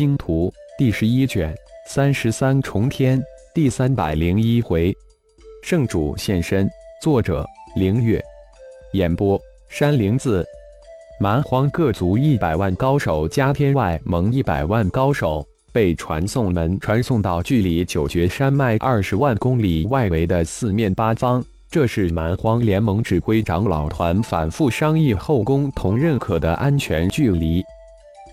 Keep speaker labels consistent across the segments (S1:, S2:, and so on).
S1: 星图》第十一卷三十三重天第三百零一回，圣主现身。作者：凌月。演播：山灵子。蛮荒各族一百万高手加天外盟一百万高手被传送门传送到距离九绝山脉二十万公里外围的四面八方。这是蛮荒联盟指挥长老团反复商议后共同认可的安全距离。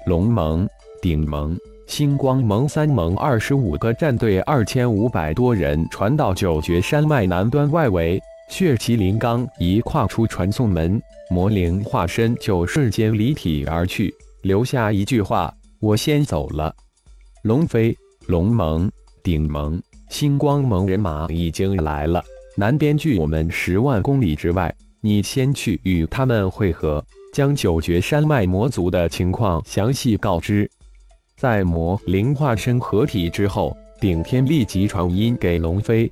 S1: 龙盟、鼎盟、星光盟三盟二十五个战队，二千五百多人传到九绝山脉南端外围。血麒麟刚一跨出传送门，魔灵化身就瞬间离体而去，留下一句话：“我先走了。”龙飞、龙盟、鼎盟、星光盟人马已经来了。南边距我们十万公里之外，你先去与他们会合，将九绝山脉魔族的情况详细告知。在魔灵化身合体之后，顶天立即传音给龙飞：“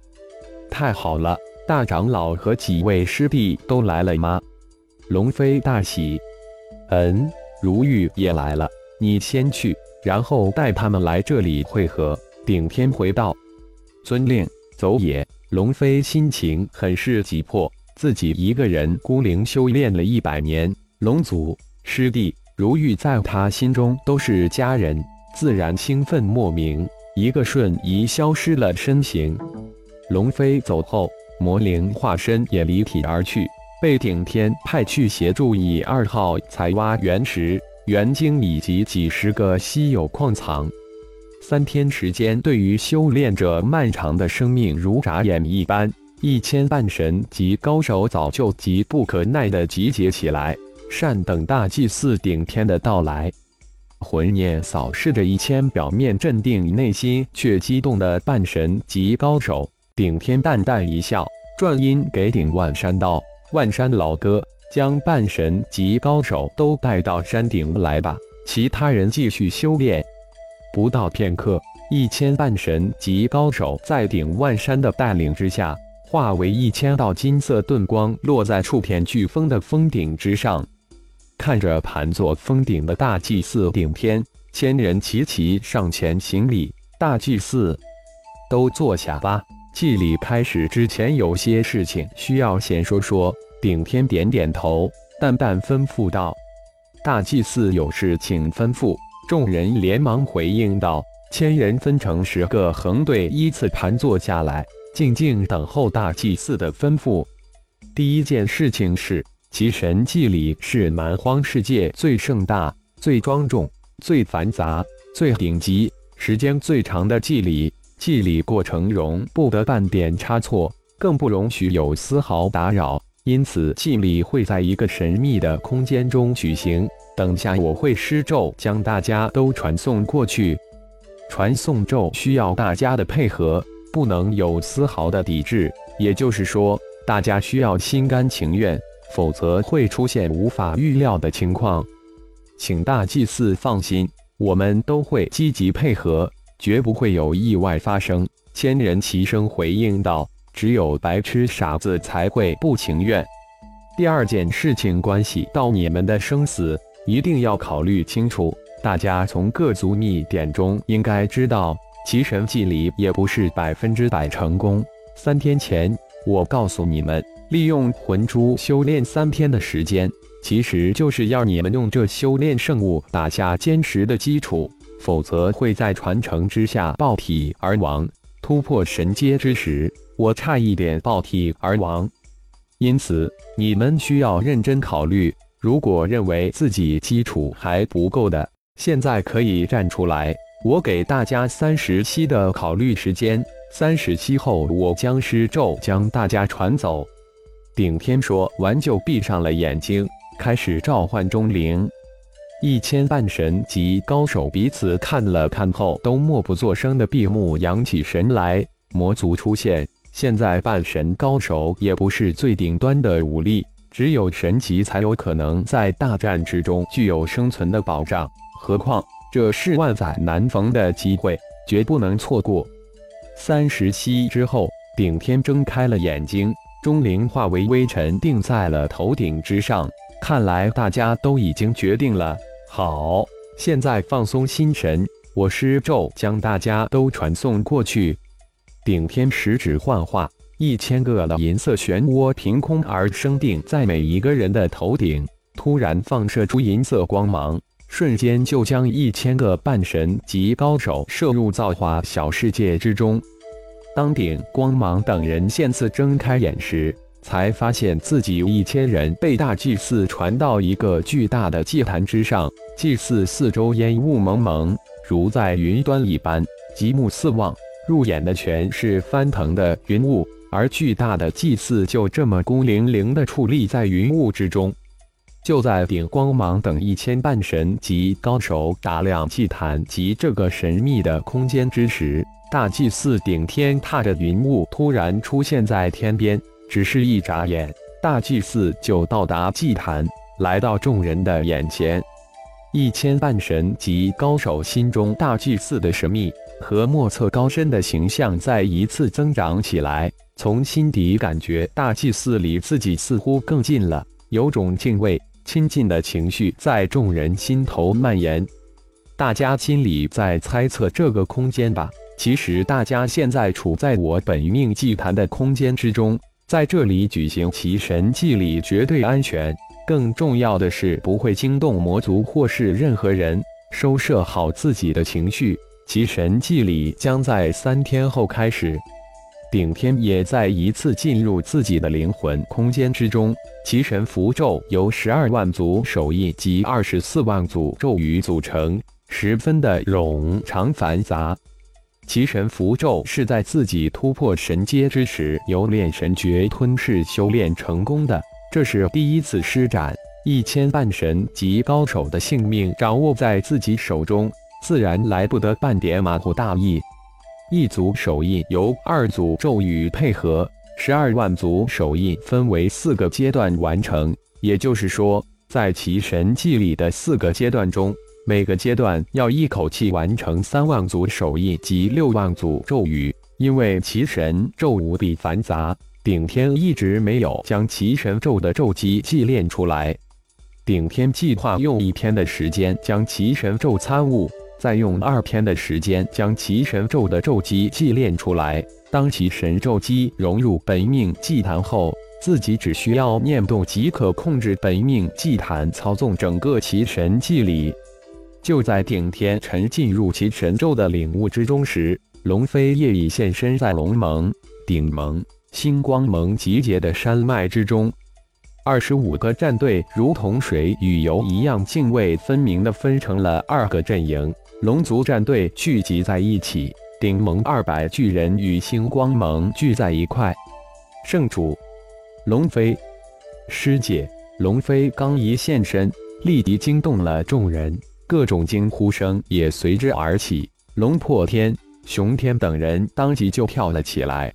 S1: 太好了，大长老和几位师弟都来了吗？”龙飞大喜：“嗯，如玉也来了。你先去，然后带他们来这里会合。”顶天回道：“遵令，走也。”龙飞心情很是急迫，自己一个人孤零修炼了一百年，龙祖师弟如玉在他心中都是家人，自然兴奋莫名，一个瞬移消失了身形。龙飞走后，魔灵化身也离体而去，被顶天派去协助以二号采挖原石、元晶以及几十个稀有矿藏。三天时间，对于修炼者漫长的生命如眨眼一般。一千半神级高手早就急不可耐地集结起来，善等大祭司顶天的到来。魂念扫视着一千表面镇定、内心却激动的半神级高手，顶天淡淡一笑，转音给顶万山道：“万山老哥，将半神级高手都带到山顶来吧，其他人继续修炼。”不到片刻，一千半神级高手在顶万山的带领之下，化为一千道金色盾光，落在触片巨峰的峰顶之上。看着盘坐峰顶的大祭司顶天，千人齐齐上前行礼。大祭司，都坐下吧。祭礼开始之前，有些事情需要先说说。顶天点点头，淡淡吩咐道：“大祭司有事请吩咐。”众人连忙回应道：“千人分成十个横队，依次盘坐下来，静静等候大祭司的吩咐。第一件事情是，其神祭礼是蛮荒世界最盛大、最庄重、最繁杂、最顶级、时间最长的祭礼。祭礼过程容不得半点差错，更不容许有丝毫打扰。因此，祭礼会在一个神秘的空间中举行。”等下我会施咒将大家都传送过去，传送咒需要大家的配合，不能有丝毫的抵制。也就是说，大家需要心甘情愿，否则会出现无法预料的情况。请大祭司放心，我们都会积极配合，绝不会有意外发生。千人齐声回应道：“只有白痴傻子才会不情愿。”第二件事情关系到你们的生死。一定要考虑清楚。大家从各族秘典中应该知道，奇神祭礼也不是百分之百成功。三天前，我告诉你们，利用魂珠修炼三天的时间，其实就是要你们用这修炼圣物打下坚实的基础，否则会在传承之下爆体而亡。突破神阶之时，我差一点爆体而亡，因此你们需要认真考虑。如果认为自己基础还不够的，现在可以站出来。我给大家三十七的考虑时间，三十七后我将施咒将大家传走。顶天说完就闭上了眼睛，开始召唤钟灵。一千半神级高手彼此看了看后，都默不作声的闭目养起神来。魔族出现，现在半神高手也不是最顶端的武力。只有神级才有可能在大战之中具有生存的保障，何况这是万载难逢的机会，绝不能错过。三十息之后，顶天睁开了眼睛，钟灵化为微尘定在了头顶之上。看来大家都已经决定了。好，现在放松心神，我施咒将大家都传送过去。顶天十指幻化，一千个的银色漩涡凭空而生，定在每一个人的头顶，突然放射出银色光芒，瞬间就将一千个半神级高手射入造化小世界之中。当顶光芒等人现次睁开眼时，才发现自己一千人被大祭司传到一个巨大的祭坛之上，祭祀四周烟雾蒙蒙，如在云端一般，极目四望，入眼的全是翻腾的云雾，而巨大的祭祀就这么孤零零地矗立在云雾之中。就在顶光芒等一千半神级高手打量祭坛及这个神秘的空间之时，大祭司顶天踏着云雾突然出现在天边。只是一眨眼，大祭司就到达祭坛，来到众人的眼前。一千半神级高手心中，大祭司的神秘和莫测高深的形象再一次增长起来。从心底感觉，大祭司离自己似乎更近了，有种敬畏、亲近的情绪在众人心头蔓延。大家心里在猜测这个空间吧？其实，大家现在处在我本命祭坛的空间之中。在这里举行奇神祭礼绝对安全，更重要的是不会惊动魔族或是任何人。收摄好自己的情绪，奇神祭礼将在三天后开始。顶天也再一次进入自己的灵魂空间之中。奇神符咒由十二万组手印及二十四万组咒语组成，十分的冗长繁杂。其神符咒是在自己突破神阶之时，由炼神诀吞噬修炼成功的。这是第一次施展，一千半神级高手的性命掌握在自己手中，自然来不得半点马虎大意。一组手印由二组咒语配合，十二万组手印分为四个阶段完成。也就是说，在其神祭里的四个阶段中。每个阶段要一口气完成三万组手印及六万组咒语，因为其神咒无比繁杂，顶天一直没有将其神咒的咒机祭炼出来。顶天计划用一天的时间将其神咒参悟，再用二天的时间将其神咒的咒机祭炼出来。当其神咒机融入本命祭坛后，自己只需要念动即可控制本命祭坛，操纵整个其神祭礼。就在顶天沉进入其神咒的领悟之中时，龙飞夜已现身在龙盟、顶盟、星光盟集结的山脉之中。二十五个战队如同水与油一样泾渭分明地分成了二个阵营。龙族战队聚集在一起，顶盟二百巨人与星光盟聚在一块。圣主，龙飞，师姐，龙飞刚一现身，立即惊动了众人。各种惊呼声也随之而起，龙破天、熊天等人当即就跳了起来。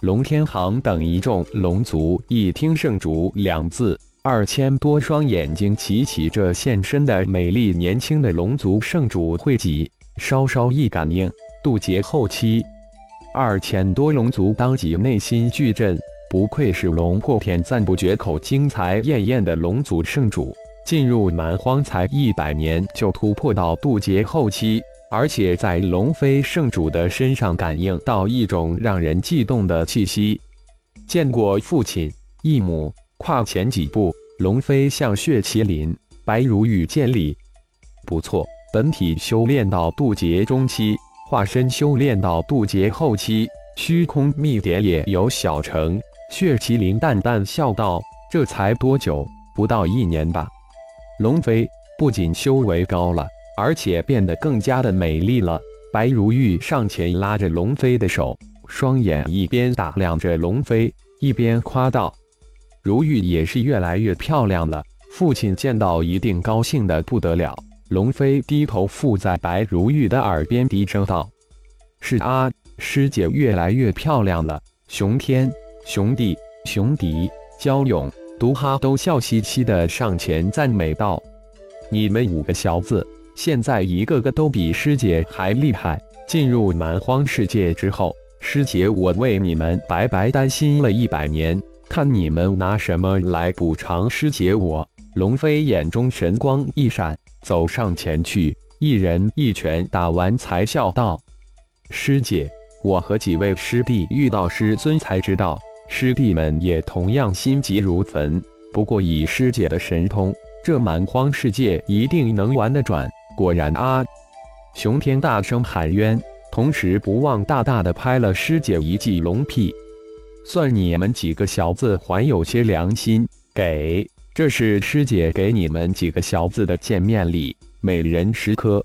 S1: 龙天行等一众龙族一听“圣主”两字，二千多双眼睛齐齐这现身的美丽年轻的龙族圣主汇集，稍稍一感应，渡劫后期，二千多龙族当即内心巨震，不愧是龙破天赞不绝口、精彩艳艳的龙族圣主。进入蛮荒才一百年就突破到渡劫后期，而且在龙飞圣主的身上感应到一种让人悸动的气息。见过父亲义母，跨前几步，龙飞向血麒麟白如玉见礼。不错，本体修炼到渡劫中期，化身修炼到渡劫后期，虚空秘典也有小成。血麒麟淡淡笑道：“这才多久？不到一年吧。”龙飞不仅修为高了，而且变得更加的美丽了。白如玉上前拉着龙飞的手，双眼一边打量着龙飞，一边夸道：“如玉也是越来越漂亮了。”父亲见到一定高兴的不得了。龙飞低头附在白如玉的耳边低声道：“是啊，师姐越来越漂亮了。”熊天、熊弟、熊迪、焦勇。毒哈都笑嘻嘻的上前赞美道：“你们五个小子，现在一个个都比师姐还厉害。进入蛮荒世界之后，师姐我为你们白白担心了一百年，看你们拿什么来补偿师姐我。”龙飞眼中神光一闪，走上前去，一人一拳打完，才笑道：“师姐，我和几位师弟遇到师尊才知道，师弟们也同样心急如焚。不过以师姐的神通，这蛮荒世界一定能玩得转。果然啊！”熊天大声喊冤，同时不忘大大的拍了师姐一记龙屁。算你们几个小子还有些良心，给，这是师姐给你们几个小子的见面礼，每人十颗。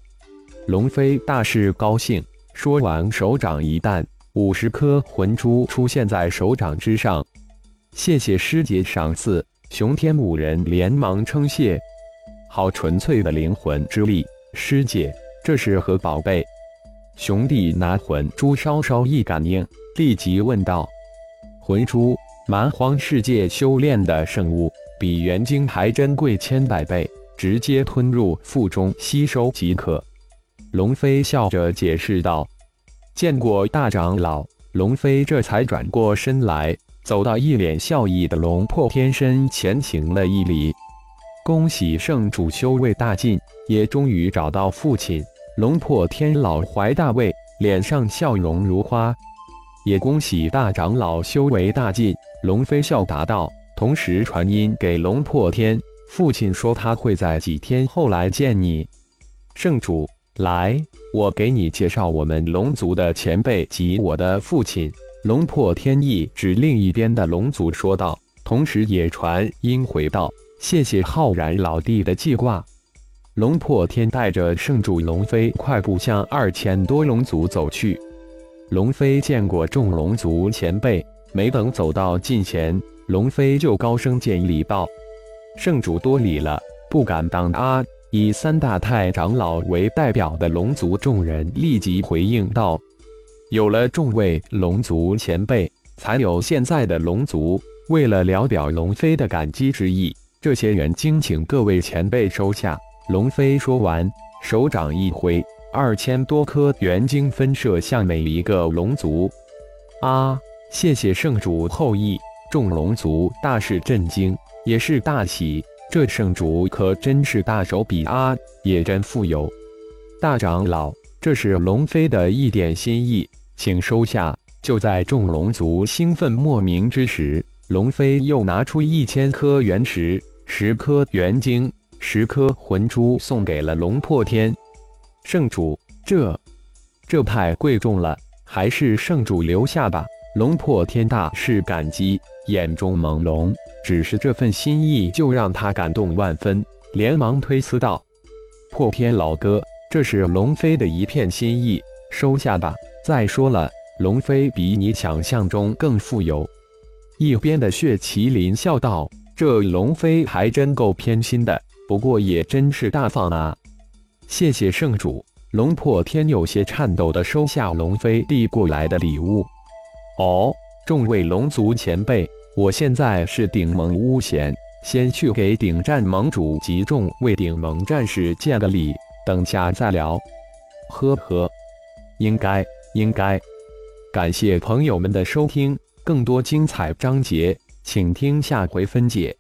S1: 龙飞大是高兴，说完手掌一弹，五十颗魂珠出现在手掌之上。谢谢师姐赏赐，熊天五人连忙称谢。好纯粹的灵魂之力，师姐。这是何宝贝？熊弟拿魂珠稍稍一感应，立即问道：“魂珠，蛮荒世界修炼的圣物，比元晶还珍贵千百倍，直接吞入腹中吸收即可。”龙飞笑着解释道：“见过大长老。”龙飞这才转过身来，走到一脸笑意的龙破天身前，行了一礼：“恭喜圣主修为大进，也终于找到父亲。”龙破天老怀大慰，脸上笑容如花。也恭喜大长老修为大进。龙飞笑答道，同时传音给龙破天，父亲说他会在几天后来见你。圣主，来，我给你介绍我们龙族的前辈及我的父亲。龙破天意指另一边的龙族说道，同时也传音回道：谢谢浩然老弟的记挂。龙破天带着圣主龙飞快步向二千多龙族走去。龙飞见过众龙族前辈，没等走到近前，龙飞就高声见礼道：“圣主多礼了，不敢当啊！”以三大太长老为代表的龙族众人立即回应道：“有了众位龙族前辈，才有现在的龙族。为了聊表龙飞的感激之意，这些人敬请各位前辈收下。”龙飞说完，手掌一挥，二千多颗元晶分射向每一个龙族。啊！谢谢圣主后裔，众龙族大是震惊，也是大喜。这圣主可真是大手笔啊，也真富有。大长老，这是龙飞的一点心意，请收下。就在众龙族兴奋莫名之时，龙飞又拿出一千颗原石，十颗元晶。十颗魂珠送给了龙破天圣主，这这太贵重了，还是圣主留下吧。龙破天大是感激，眼中朦胧，只是这份心意就让他感动万分，连忙推辞道：“破天老哥，这是龙飞的一片心意，收下吧。再说了，龙飞比你想象中更富有。”一边的血麒麟笑道：“这龙飞还真够偏心的。”不过也真是大方啊！谢谢圣主。龙破天有些颤抖地收下龙飞递过来的礼物。哦，众位龙族前辈，我现在是顶盟巫贤，先去给顶战盟主及众位顶盟战士见个礼，等下再聊。呵呵，应该应该。感谢朋友们的收听，更多精彩章节，请听下回分解。